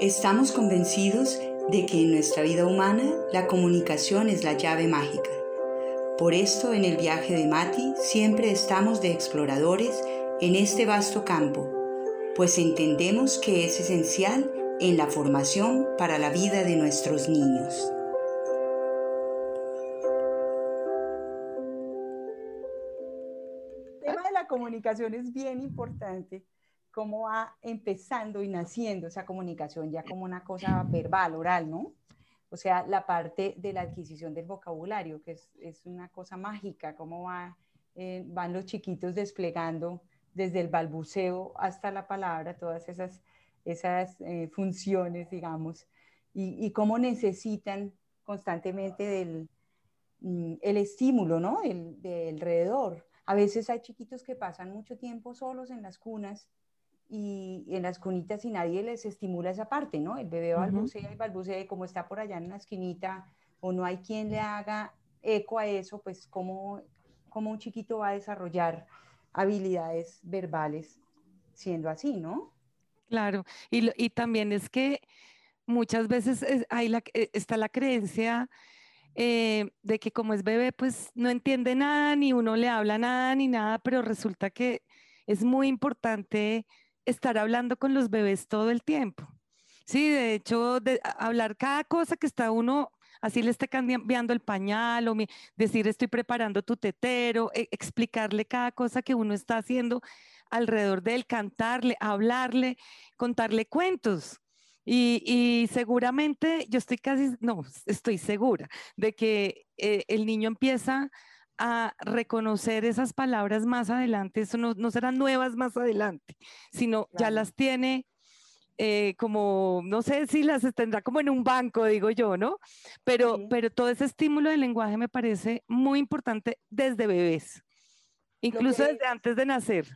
Estamos convencidos de que en nuestra vida humana la comunicación es la llave mágica. Por esto en el viaje de Mati siempre estamos de exploradores en este vasto campo, pues entendemos que es esencial en la formación para la vida de nuestros niños. El tema de la comunicación es bien importante cómo va empezando y naciendo esa comunicación ya como una cosa verbal, oral, ¿no? O sea, la parte de la adquisición del vocabulario, que es, es una cosa mágica, cómo va, eh, van los chiquitos desplegando desde el balbuceo hasta la palabra, todas esas, esas eh, funciones, digamos, y, y, cómo necesitan constantemente del mm, el estímulo, ¿no? El, de alrededor. A veces hay chiquitos que pasan mucho tiempo solos en las cunas y en las cunitas y nadie les estimula esa parte, ¿no? El bebé balbucea y balbucea y como está por allá en la esquinita o no hay quien le haga eco a eso, pues cómo, cómo un chiquito va a desarrollar habilidades verbales siendo así, ¿no? Claro, y, y también es que muchas veces hay la, eh, está la creencia eh, de que como es bebé, pues no entiende nada, ni uno le habla nada, ni nada, pero resulta que es muy importante estar hablando con los bebés todo el tiempo. Sí, de hecho, de, hablar cada cosa que está uno, así le esté cambiando el pañal o decir estoy preparando tu tetero, e, explicarle cada cosa que uno está haciendo alrededor de él, cantarle, hablarle, contarle cuentos. Y, y, seguramente, yo estoy casi, no, estoy segura de que eh, el niño empieza a reconocer esas palabras más adelante, eso no, no serán nuevas más adelante, sino ya las tiene eh, como, no sé si las tendrá como en un banco, digo yo, ¿no? Pero, pero todo ese estímulo del lenguaje me parece muy importante desde bebés, incluso desde antes de nacer.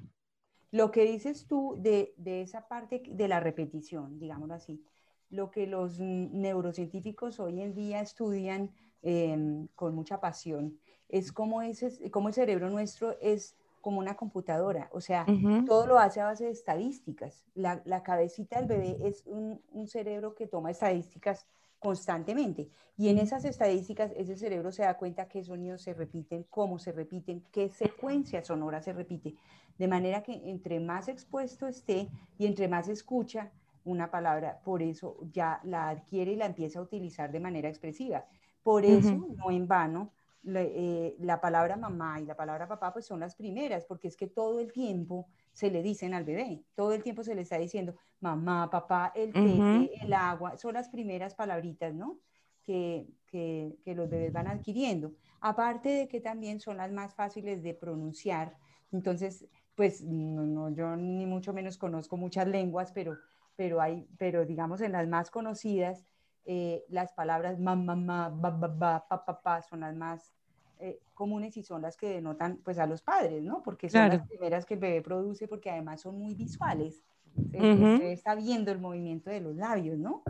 Lo que dices tú de, de esa parte de la repetición, digámoslo así, lo que los neurocientíficos hoy en día estudian eh, con mucha pasión es como, ese, como el cerebro nuestro es como una computadora, o sea, todo lo hace a base de estadísticas. La, la cabecita del bebé es un, un, cerebro que toma estadísticas constantemente y en esas estadísticas ese cerebro se da cuenta qué sonidos se repiten, cómo se repiten, qué secuencia sonora se repite, de manera que entre más expuesto esté y entre más escucha una palabra, por eso ya la adquiere y la empieza a utilizar de manera expresiva. Por eso, no en vano, eh, la palabra mamá y la palabra papá pues son las primeras, porque es que todo el tiempo se le dicen al bebé, todo el tiempo se le está diciendo mamá, papá, el té, el agua, son las primeras palabritas, ¿no? Que, que, que, los bebés van adquiriendo. Aparte de que también son las más fáciles de pronunciar, entonces, pues no, no, yo ni mucho menos conozco muchas lenguas, pero, pero, hay, pero digamos en las más conocidas, eh, las palabras mamá, mamá, ba, ba, ba, pa, pa, pa, son las más eh, comunes y son las que denotan pues a los padres, ¿no? Porque son las primeras que el bebé produce porque además son muy visuales. Se, está viendo el movimiento de los labios, ¿no?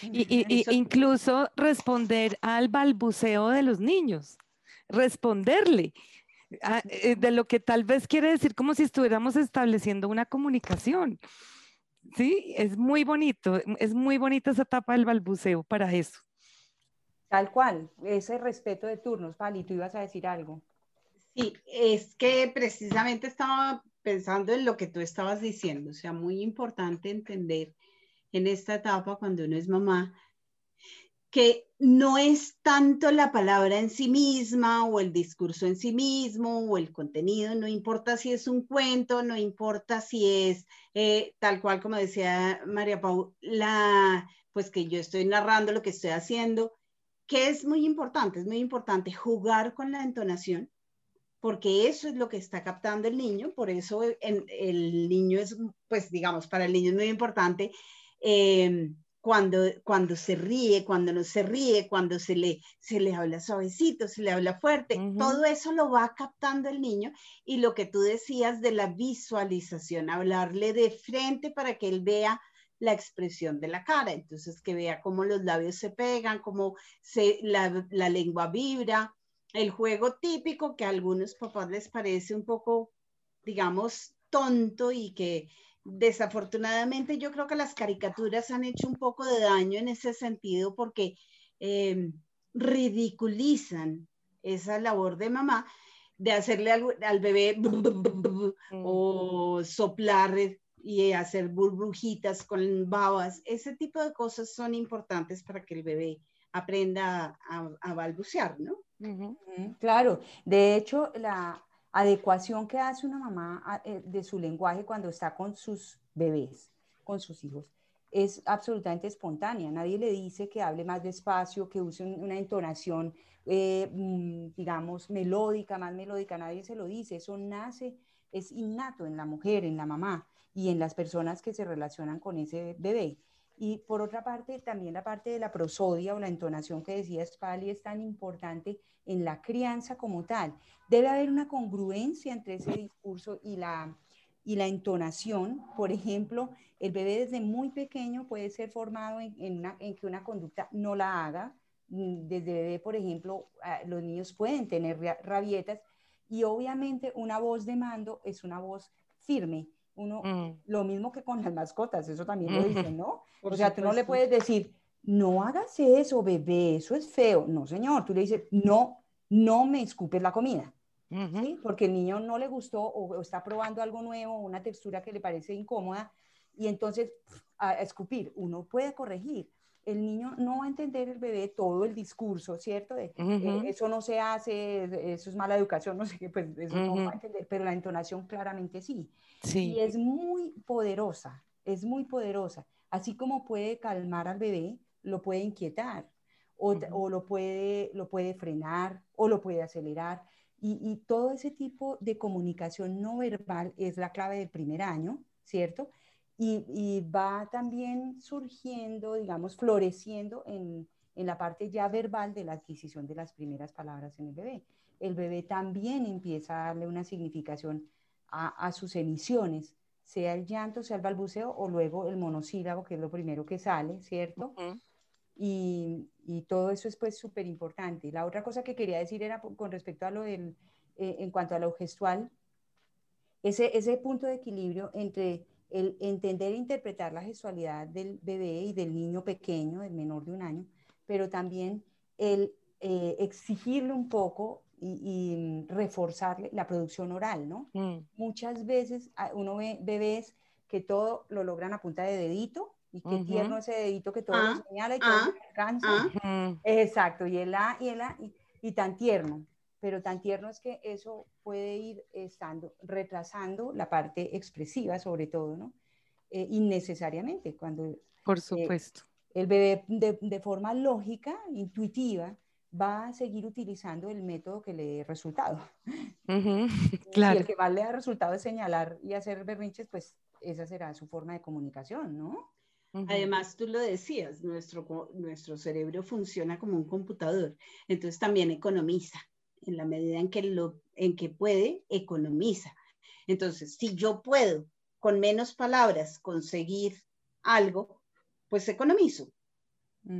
Y, y, incluso responder al balbuceo de los niños, responderle a, eh, de lo que tal vez quiere decir como si estuviéramos estableciendo una comunicación. Sí, es muy bonito, es muy bonita esa etapa del balbuceo para eso. Tal cual, ese respeto de turnos. Pali, tú ibas a decir algo. Sí, es que precisamente estaba pensando en lo que tú estabas diciendo, o sea, muy importante entender en esta etapa cuando uno es mamá que no es tanto la palabra en sí misma o el discurso en sí mismo o el contenido, no importa si es un cuento, no importa si es eh, tal cual como decía María Pau, la, pues que yo estoy narrando lo que estoy haciendo, que es muy importante, es muy importante jugar con la entonación, porque eso es lo que está captando el niño, por eso el, el niño es, pues digamos, para el niño es muy importante. Eh, cuando, cuando se ríe, cuando no se ríe, cuando se le, se le habla suavecito, se le habla fuerte, todo eso lo va captando el niño y lo que tú decías de la visualización, hablarle de frente para que él vea la expresión de la cara, entonces que vea cómo los labios se pegan, cómo se, la, la lengua vibra, el juego típico que a algunos papás les parece un poco, digamos, tonto y que desafortunadamente yo creo que las caricaturas han hecho un poco de daño en ese sentido porque eh, ridiculizan esa labor de mamá de hacerle al, bebé o soplar y hacer burbujitas con babas. Ese tipo de cosas son importantes para que el bebé aprenda a, balbucear, ¿no? Claro, de hecho, la adecuación que hace una mamá eh, de su lenguaje cuando está con sus bebés, con sus hijos, es absolutamente espontánea. Nadie le dice que hable más despacio, que use una entonación, eh, mm, digamos, melódica, más melódica. Nadie se lo dice. Eso nace, es innato en la mujer, en la mamá y en las personas que se relacionan con ese bebé. Y por otra parte, también la parte de la prosodia o la entonación que decía Spali es tan importante en la crianza como tal. Debe haber una congruencia entre ese discurso y la, y la entonación. Por ejemplo, el bebé desde muy pequeño puede ser formado en, en, que una conducta no la haga. Mm, desde bebé, por ejemplo, ah, los niños pueden tener rabietas y obviamente una voz de mando es una voz firme uno, mm. lo mismo que con las mascotas, eso también lo dicen, ¿no? o sea, tú no le puedes decir, no hagas eso, bebé, eso es feo. No, señor, tú le dices, no, no me escupes la comida. ¿sí? Porque el niño no le gustó o, está probando algo nuevo, una textura que le parece incómoda, y entonces a, escupir, uno puede corregir. El niño no va a entender el bebé todo el discurso, ¿cierto? De, eh, eso no se hace, eso es mala educación, no sé qué, pues eso no va a entender, pero la entonación claramente sí. Y es muy poderosa, es muy poderosa. Así como puede calmar al bebé, lo puede inquietar o, lo, puede, lo puede frenar o lo puede acelerar. Y, todo ese tipo de comunicación no verbal es la clave del primer año, ¿cierto? Y, va también surgiendo, digamos, floreciendo en, en la parte ya verbal de la adquisición de las primeras palabras en el bebé. El bebé también empieza a darle una significación a, sus emisiones, sea el llanto, sea el balbuceo o luego el monosílabo, que es lo primero que sale, ¿cierto? y, y, todo eso es pues súper importante. La otra cosa que quería decir era con respecto a lo del, eh, en cuanto a lo gestual, ese, ese punto de equilibrio entre el entender e interpretar la gestualidad del bebé y del niño pequeño, del menor de un año, pero también el eh, exigirle un poco y, reforzarle la producción oral, ¿no? Mm. Muchas veces ah, uno ve bebés que todo lo logran a punta de dedito y qué tierno ese dedito que todo lo ah, señala y todo ah, alcanza. Exacto, y el A y el A y, tan tierno, pero tan tierno es que eso puede ir estando retrasando la parte expresiva sobre todo, ¿no? Eh, innecesariamente cuando... Por eh, supuesto. el bebé de, de forma lógica, intuitiva, va a seguir utilizando el método que le dé resultado. claro. Y el que más le da resultado es señalar y hacer berrinches, pues esa será su forma de comunicación, ¿no? Además, tú lo decías, nuestro, nuestro cerebro funciona como un computador, entonces también economiza, en la medida en que, lo, en que puede, economiza. Entonces, si yo puedo con menos palabras conseguir algo, pues economizo.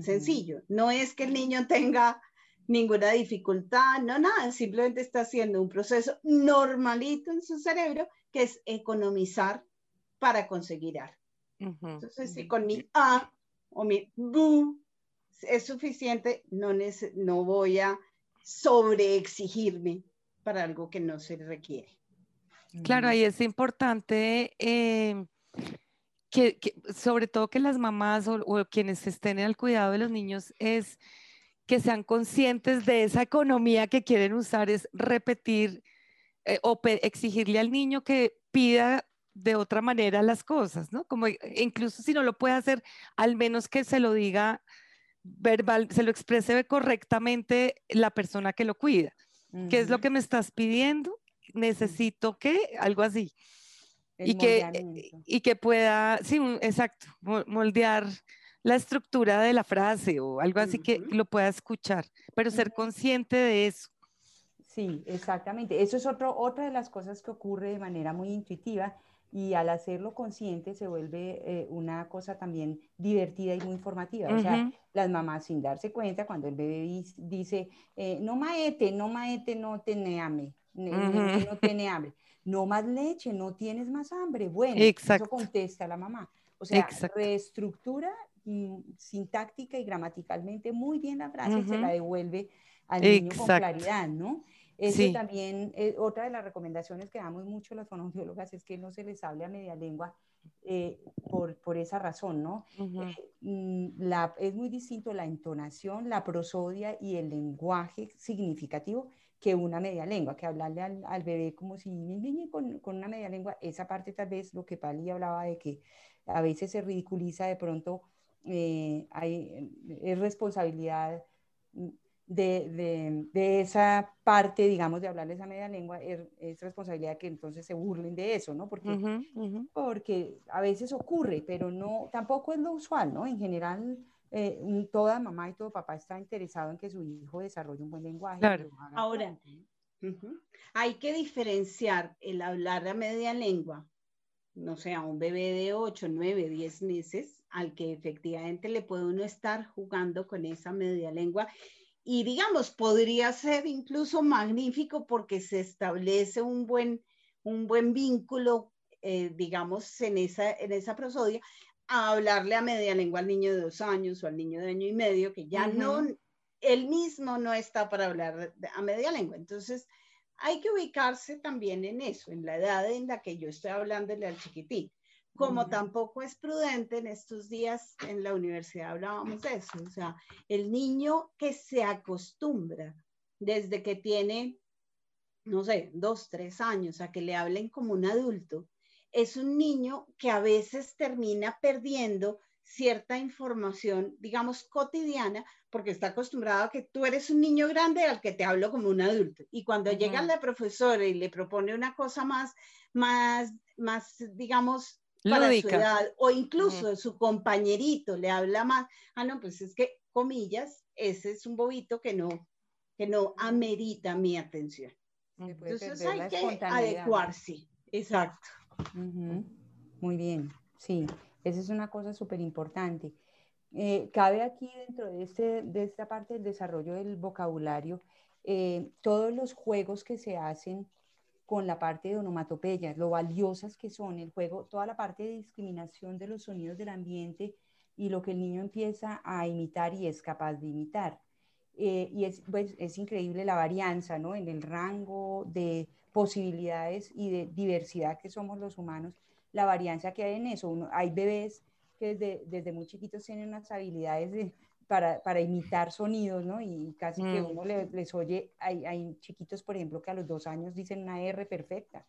Sencillo. No es que el niño tenga ninguna dificultad, no nada, simplemente está haciendo un proceso normalito en su cerebro que es economizar para conseguir algo. Entonces, si con mi A o mi B es suficiente, no, no voy a sobreexigirme para algo que no se requiere. Claro, ahí es importante eh, que, sobre todo que las mamás o, quienes estén el cuidado de los niños es que sean conscientes de esa economía que quieren usar, es repetir eh, o exigirle al niño que pida de otra manera las cosas, ¿no? Como e, incluso si no lo puede hacer, al menos que se lo diga verbal, se lo exprese correctamente la persona que lo cuida. ¿Qué es lo que me estás pidiendo? Necesito que, algo así. y que, y que pueda, sí, exacto, moldear la estructura de la frase o algo así que lo pueda escuchar, pero ser consciente de eso. Sí, exactamente. Eso es otro, otra de las cosas que ocurre de manera muy intuitiva y al hacerlo consciente se vuelve eh, una cosa también divertida y muy informativa. O sea, las mamás sin darse cuenta, cuando el bebé dice, eh, no maete, no maete, no teneame, no tiene hambre. No más leche, no tienes más hambre. Bueno, eso contesta la mamá. O sea, reestructura mm, sintáctica y gramaticalmente muy bien la frase y se la devuelve al niño con claridad, ¿no? Eso también, eh, otra de las recomendaciones que damos mucho las fonoaudiólogas es que no se les hable a media lengua eh, por, por, esa razón, ¿no? Eh, mm, la, es muy distinto la entonación, la prosodia y el lenguaje significativo que una media lengua, que hablarle al, al bebé como si con, con, una media lengua, esa parte tal vez lo que Pali hablaba de que a veces se ridiculiza de pronto, hay, es responsabilidad mm, de, de, esa parte, digamos, de hablarles a media lengua, er, es, responsabilidad que entonces se burlen de eso, ¿no? Porque, porque a veces ocurre, pero no, tampoco es lo usual, ¿no? En general, eh, toda mamá y todo papá está interesado en que su hijo desarrolle un buen lenguaje. Ahora, hay que diferenciar el hablar a media lengua, no sé, a un bebé de 8, 9, 10 meses, al que efectivamente le puede uno estar jugando con esa media lengua y digamos, podría ser incluso magnífico porque se establece un buen, un buen vínculo, eh, digamos, en esa, en esa prosodia, a hablarle a media lengua al niño de dos años o al niño de año y medio, que ya no, él mismo no está para hablar a media lengua. Entonces, hay que ubicarse también en eso, en la edad en la que yo estoy hablándole al chiquitín como tampoco es prudente en estos días en la universidad hablábamos de eso, o sea, el niño que se acostumbra desde que tiene, no sé, dos, tres años a que le hablen como un adulto, es un niño que a veces termina perdiendo cierta información, digamos, cotidiana, porque está acostumbrado a que tú eres un niño grande al que te hablo como un adulto. Y cuando llega la profesora y le propone una cosa más, más, más, digamos, para su edad, o incluso su compañerito le habla más, ah, no, pues es que, comillas, ese es un bobito que no, que no amerita mi atención. Entonces hay que adecuarse, exacto. Muy bien, sí, esa es una cosa súper importante. Eh, cabe aquí dentro de, este, de esta parte del desarrollo del vocabulario, eh, todos los juegos que se hacen con la parte de onomatopeyas, lo valiosas que son el juego, toda la parte de discriminación de los sonidos del ambiente y lo que el niño empieza a imitar y es capaz de imitar. Eh, y es, pues, es increíble la varianza ¿no? en el rango de posibilidades y de diversidad que somos los humanos, la varianza que hay en eso. hay bebés que desde, desde muy chiquitos tienen unas habilidades de, para, para, imitar sonidos, ¿no? Y casi que mm. uno les, oye, hay, hay, chiquitos, por ejemplo, que a los dos años dicen una R perfecta.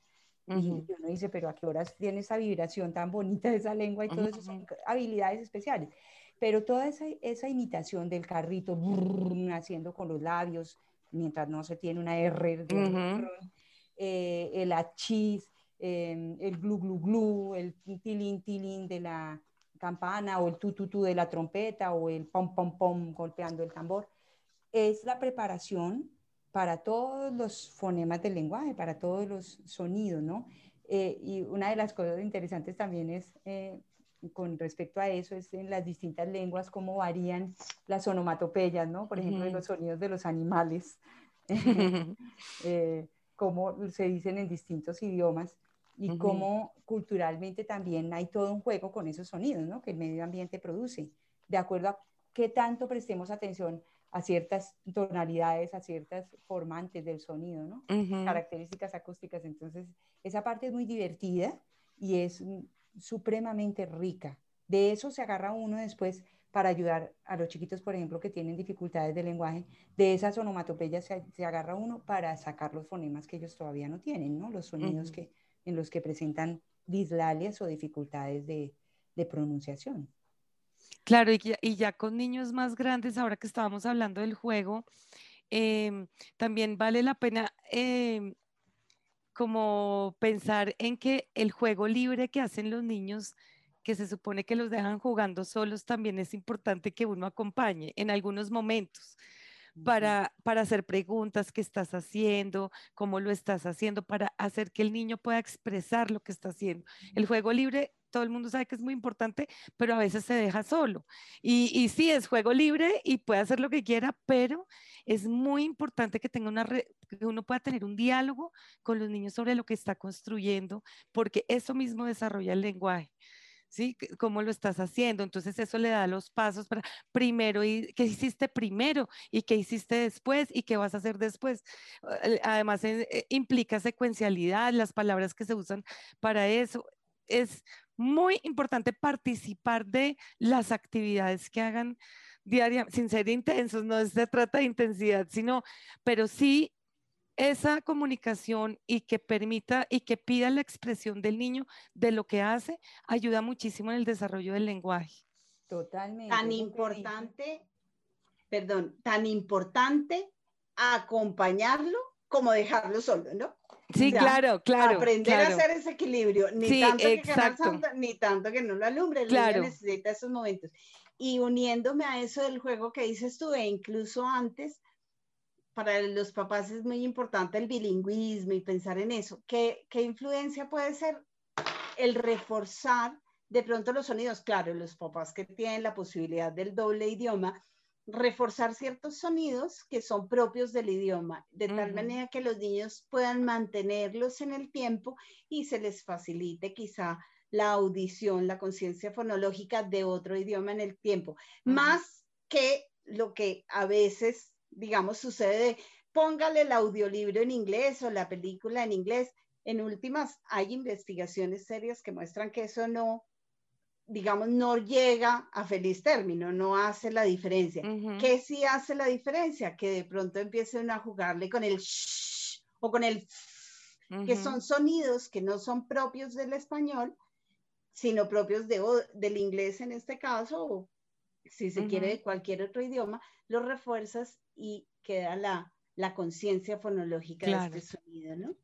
Y uno dice, pero ¿a qué horas tiene esa vibración tan bonita de esa lengua? Y todo eso son habilidades especiales. Pero toda esa, esa imitación del carrito, haciendo con los labios, mientras no se tiene una R, eh, el achis, em, el glu glu glu, el tilín tilín de la, campana o el tututú de la trompeta o el pom pom pom golpeando el tambor, es la preparación para todos los fonemas del lenguaje, para todos los sonidos, ¿no? Eh, y una de las cosas interesantes también es, eh, con respecto a eso, es en las distintas lenguas cómo varían las onomatopeyas, ¿no? Por ejemplo, en los sonidos de los animales, eh, cómo se dicen en distintos idiomas y cómo culturalmente también hay todo un juego con esos sonidos ¿no? que el medio ambiente produce, de acuerdo a qué tanto prestemos atención a ciertas tonalidades, a ciertas formantes del sonido, ¿no? características acústicas. Entonces, esa parte es muy divertida y es supremamente rica. De eso se agarra uno después para ayudar a los chiquitos, por ejemplo, que tienen dificultades de lenguaje. De esas onomatopeyas se, agarra uno para sacar los fonemas que ellos todavía no tienen, ¿no? Los sonidos que en los que presentan dislalias o dificultades de, pronunciación. Claro, y ya, con niños más grandes, ahora que estábamos hablando del juego, em, también vale la pena em, como pensar en que el juego libre que hacen los niños, que se supone que los dejan jugando solos, también es importante que uno acompañe en algunos momentos para, para hacer preguntas, qué estás haciendo, cómo lo estás haciendo, para hacer que el niño pueda expresar lo que está haciendo. El juego libre todo el mundo sabe que es muy importante, pero a veces se deja solo. Y, y sí, es juego libre y puede hacer lo que quiera, pero es muy importante que, tenga una que uno pueda tener un diálogo con los niños sobre lo que está construyendo, porque eso mismo desarrolla el lenguaje. ¿Sí? ¿Cómo lo estás haciendo? Entonces eso le da los pasos para primero y qué hiciste primero y qué hiciste después y qué vas a hacer después. Además eh, eh, implica secuencialidad, las palabras que se usan para eso. Es muy importante participar de las actividades que hagan diariamente, sin ser intensos, no se trata de intensidad, sino, pero sí esa comunicación y que permita y que pida la expresión del niño de lo que hace, ayuda muchísimo en el desarrollo del lenguaje. Totalmente. Tan importante, perdón, tan importante acompañarlo como dejarlo solo, ¿no? Sí, claro, claro. Aprender a hacer ese equilibrio, ni, tanto que ni tanto que no lo alumbre, el niño necesita esos momentos. Y uniéndome a eso del juego que dices tú, e incluso antes, para los papás es muy importante el bilingüismo y pensar en eso. ¿Qué, qué influencia puede ser el reforzar de pronto los sonidos? Claro, los papás que tienen la posibilidad del doble idioma, reforzar ciertos sonidos que son propios del idioma, de tal manera que los niños puedan mantenerlos en el tiempo y se les facilite quizá la audición, la conciencia fonológica de otro idioma en el tiempo, más que lo que a veces digamos, sucede póngale el audiolibro en inglés o la película en inglés. En últimas, hay investigaciones serias que muestran que eso no, digamos, no llega a feliz término, no hace la diferencia. ¿Qué sí hace la diferencia? Que de pronto empiecen a jugarle con el shh o con el que son sonidos que no son propios del español, sino propios de, del inglés en este caso, o si se quiere de cualquier otro idioma, lo refuerzas y queda la, la conciencia fonológica de este sonido, ¿no?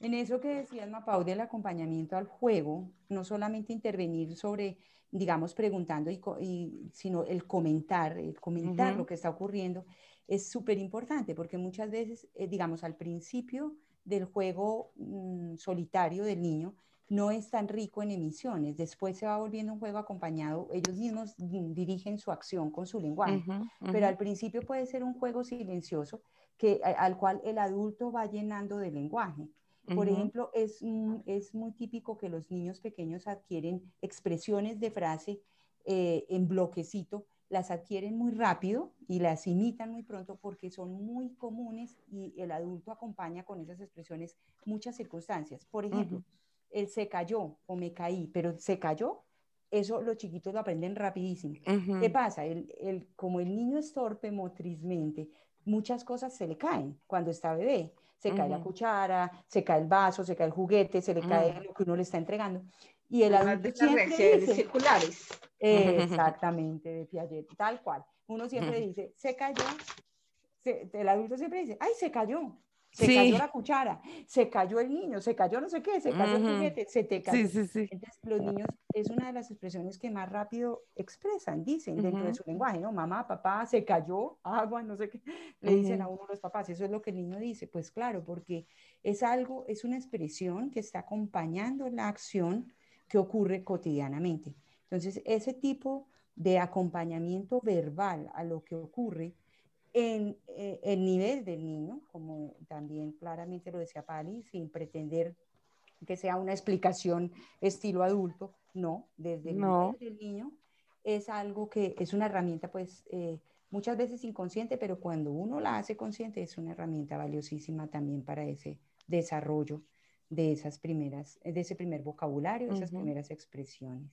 En eso que decías, Mapau, del acompañamiento al juego, no solamente intervenir sobre, digamos, preguntando, y, sino el comentar, el comentar lo que está ocurriendo, es súper importante porque muchas veces, eh, digamos, al principio del juego mm, solitario del niño, no es tan rico en emisiones. Después se va volviendo un juego acompañado, ellos mismos dirigen su acción con su lenguaje, pero al principio puede ser un juego silencioso que, al cual el adulto va llenando de lenguaje. Por ejemplo, es, es muy típico que los niños pequeños adquieren expresiones de frase eh, en bloquecito, las adquieren muy rápido y las imitan muy pronto porque son muy comunes y el adulto acompaña con esas expresiones muchas circunstancias. Por ejemplo, el se cayó o me caí, pero se cayó, eso los chiquitos lo aprenden rapidísimo. ¿Qué pasa? El, el, como el niño es torpe motrizmente, muchas cosas se le caen cuando está bebé. Se cae la cuchara, se cae el vaso, se cae el juguete, se le cae lo que uno le está entregando. Y el adulto siempre dice, circulares. exactamente, de Piaget, tal cual. Uno siempre dice, se cayó, el adulto siempre dice, ay, se cayó se cayó la cuchara, se cayó el niño, se cayó no sé qué, se cayó el juguete, se te cayó. Sí, sí, Entonces, los niños es una de las expresiones que más rápido expresan, dicen dentro de su lenguaje, ¿no? Mamá, papá, se cayó, agua, no sé qué, le dicen a uno los papás, eso es lo que el niño dice, pues claro, porque es algo, es una expresión que está acompañando la acción que ocurre cotidianamente. Entonces, ese tipo de acompañamiento verbal a lo que ocurre en eh, el nivel del niño, como también claramente lo decía Pali, sin pretender que sea una explicación estilo adulto, no, desde el nivel del niño es algo que es una herramienta pues eh, muchas veces inconsciente, pero cuando uno la hace consciente es una herramienta valiosísima también para ese desarrollo de esas primeras, de ese primer vocabulario, esas primeras expresiones.